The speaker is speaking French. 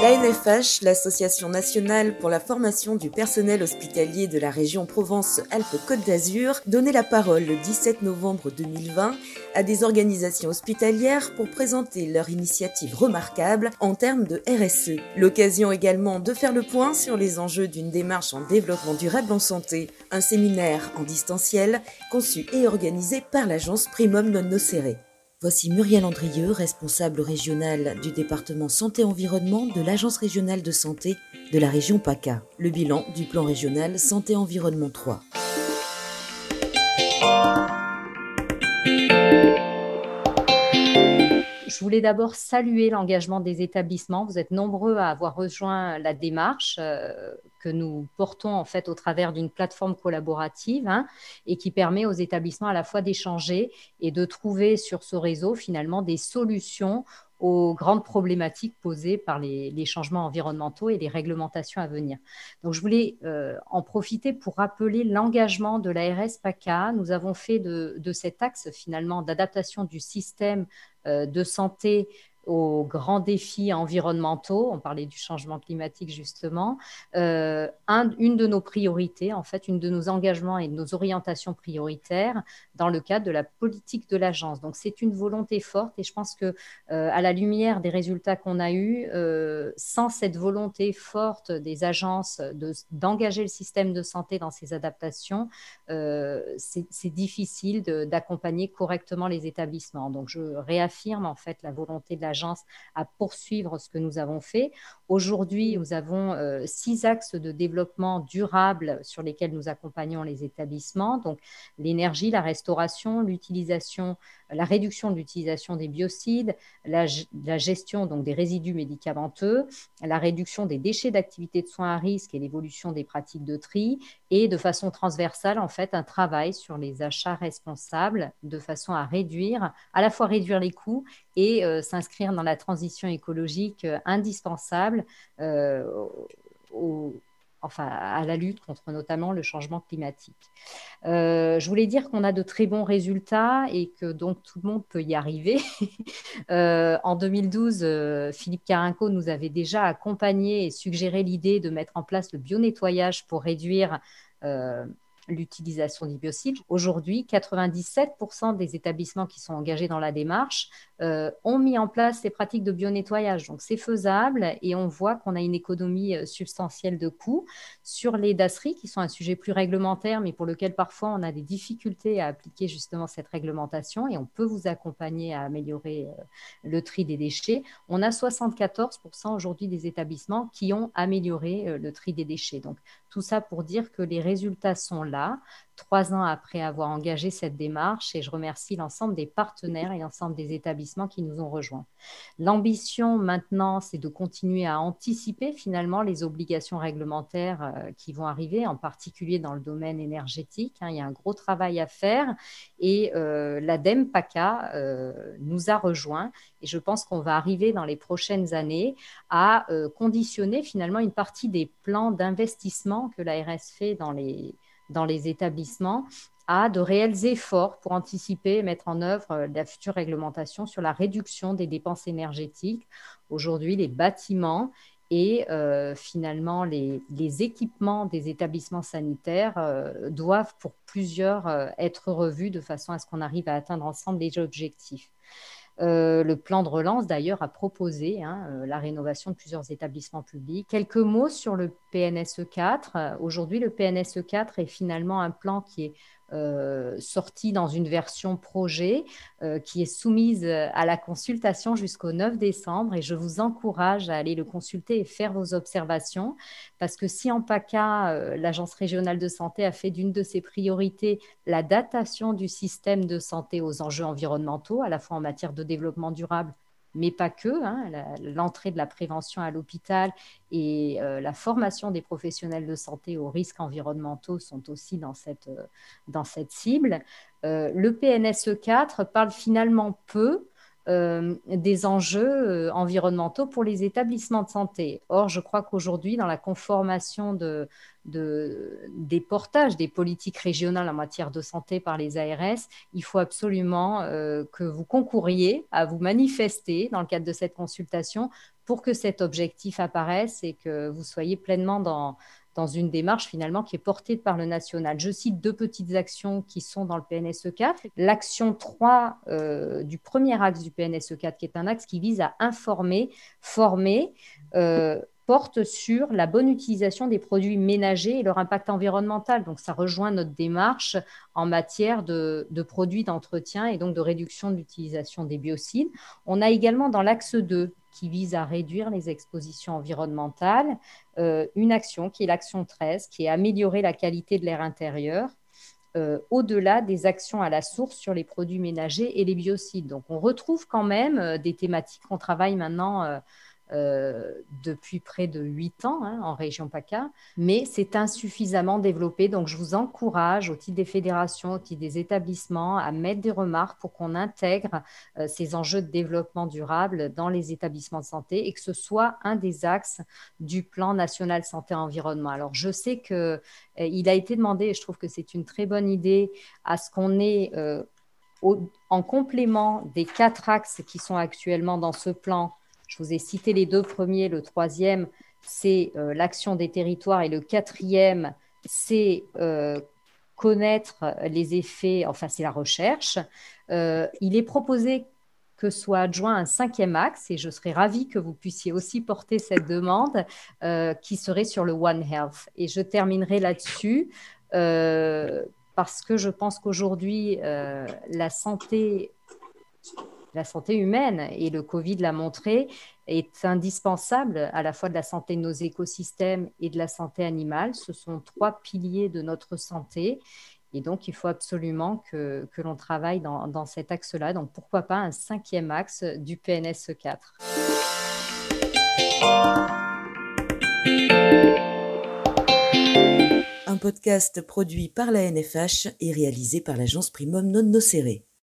L'ANFH, l'Association nationale pour la formation du personnel hospitalier de la région Provence-Alpes-Côte d'Azur, donnait la parole le 17 novembre 2020 à des organisations hospitalières pour présenter leur initiative remarquable en termes de RSE. L'occasion également de faire le point sur les enjeux d'une démarche en développement durable en santé. Un séminaire en distanciel conçu et organisé par l'agence Primum Non Nocere. Voici Muriel Andrieux, responsable régionale du département santé-environnement de l'Agence régionale de santé de la région PACA. Le bilan du plan régional santé-environnement 3. Je voulais d'abord saluer l'engagement des établissements. Vous êtes nombreux à avoir rejoint la démarche euh, que nous portons en fait au travers d'une plateforme collaborative hein, et qui permet aux établissements à la fois d'échanger et de trouver sur ce réseau finalement des solutions aux grandes problématiques posées par les, changements environnementaux et les réglementations à venir. Donc, je voulais euh, en profiter pour rappeler l'engagement de l'ARS PACA. Nous avons fait de, cet axe finalement d'adaptation du système de santé aux grands défis environnementaux, on parlait du changement climatique justement, euh, une de nos priorités, en fait, une de nos engagements et de nos orientations prioritaires dans le cadre de la politique de l'agence. Donc c'est une volonté forte et je pense que euh, à la lumière des résultats qu'on a eus, euh, sans cette volonté forte des agences d'engager le système de santé dans ces adaptations, c'est difficile d'accompagner correctement les établissements. Donc je réaffirme en fait la volonté de l'agence à poursuivre ce que nous avons fait. Aujourd'hui, nous avons euh, six axes de développement durable sur lesquels nous accompagnons les établissements. Donc, l'énergie, la restauration, l'utilisation la réduction de l'utilisation des biocides, la, gestion donc des résidus médicamenteux, la réduction des déchets d'activité de soins à risque et l'évolution des pratiques de tri, et de façon transversale, en fait, un travail sur les achats responsables de façon à réduire, à la fois réduire les coûts et euh, s'inscrire dans la transition écologique euh, indispensable euh, enfin, à la lutte contre notamment le changement climatique. Euh, je voulais dire qu'on a de très bons résultats et que donc tout le monde peut y arriver. En 2012, euh, Philippe Carinco nous avait déjà accompagné et suggéré l'idée de mettre en place le bio-nettoyage pour réduire l'utilisation des biocides. Aujourd'hui, 97% des établissements qui sont engagés dans la démarche euh, ont mis en place ces pratiques de bio-nettoyage. Donc, c'est faisable et on voit qu'on a une économie euh, substantielle de coûts. Sur les dasseries, qui sont un sujet plus réglementaire, mais pour lequel parfois on a des difficultés à appliquer justement cette réglementation et on peut vous accompagner à améliorer euh, le tri des déchets, on a 74% aujourd'hui des établissements qui ont amélioré le tri des déchets. Donc, tout ça pour dire que les résultats sont là trois ans après avoir engagé cette démarche et je remercie l'ensemble des partenaires et l'ensemble des établissements qui nous ont rejoints. L'ambition maintenant, c'est de continuer à anticiper finalement les obligations réglementaires euh, qui vont arriver, en particulier dans le domaine énergétique. Hein. il y a un gros travail à faire et euh, l'ADEME PACA euh, nous a rejoints et je pense qu'on va arriver dans les prochaines années à conditionner finalement une partie des plans d'investissement que l'ARS fait dans les dans les établissements à de réels efforts pour anticiper et mettre en œuvre euh, la future réglementation sur la réduction des dépenses énergétiques. Aujourd'hui, les bâtiments et euh, finalement les, équipements des établissements sanitaires euh, doivent pour plusieurs être revus de façon à ce qu'on arrive à atteindre ensemble les objectifs. Euh, le plan de relance, d'ailleurs, a proposé hein, euh, la rénovation de plusieurs établissements publics. Quelques mots sur le PNSE 4. Aujourd'hui, le PNSE 4 est finalement un plan qui est euh, sortie dans une version projet euh, qui est soumise à la consultation jusqu'au 9 décembre. Et je vous encourage à aller le consulter et faire vos observations parce que si en PACA, euh, l'Agence régionale de santé a fait d'une de ses priorités la datation du système de santé aux enjeux environnementaux, à la fois en matière de développement durable mais pas que. Hein, l'entrée de la prévention à l'hôpital et euh, la formation des professionnels de santé aux risques environnementaux sont aussi dans cette, euh, cible. Euh, le PNSE 4 parle finalement peu des enjeux environnementaux pour les établissements de santé. Or, je crois qu'aujourd'hui, dans la conformation de, de, des portages des politiques régionales en matière de santé par les ARS, il faut absolument euh, que vous concouriez à vous manifester dans le cadre de cette consultation pour que cet objectif apparaisse et que vous soyez pleinement dans, dans une démarche finalement qui est portée par le national. Je cite deux petites actions qui sont dans le PNSE 4. L'action 3 euh, du premier axe du PNSE 4, qui est un axe qui vise à informer, former, euh, porte sur la bonne utilisation des produits ménagers et leur impact environnemental. Donc, ça rejoint notre démarche en matière de, produits d'entretien et donc de réduction de l'utilisation des biocides. On a également dans l'axe 2, qui vise à réduire les expositions environnementales, euh, une action qui est l'action 13, qui est améliorer la qualité de l'air intérieur. Euh, au-delà des actions à la source sur les produits ménagers et les biocides. Donc, on retrouve quand même euh, des thématiques qu'on travaille maintenant euh, depuis près de huit ans hein, en région PACA, mais c'est insuffisamment développé. Donc, je vous encourage, au titre des fédérations, au titre des établissements, à mettre des remarques pour qu'on intègre euh, ces enjeux de développement durable dans les établissements de santé et que ce soit un des axes du plan national santé-environnement. Alors, je sais qu'il euh, a été demandé, et je trouve que c'est une très bonne idée, à ce qu'on ait en complément des quatre axes qui sont actuellement dans ce plan, je vous ai cité les deux premiers. Le troisième, c'est euh, l'action des territoires. Et le quatrième, c'est euh, connaître les effets, enfin, c'est la recherche. Euh, il est proposé que soit adjoint un cinquième axe, et je serais ravie que vous puissiez aussi porter cette demande, qui serait sur le One Health. Et je terminerai là-dessus parce que je pense qu'aujourd'hui, la santé la santé humaine, et le Covid l'a montré, est indispensable à la fois de la santé de nos écosystèmes et de la santé animale. Ce sont trois piliers de notre santé. Et donc, il faut absolument que, l'on travaille dans, cet axe-là. Donc, pourquoi pas un cinquième axe du PNS 4 Un podcast produit par la NFH et réalisé par l'agence Primum Non Nocere.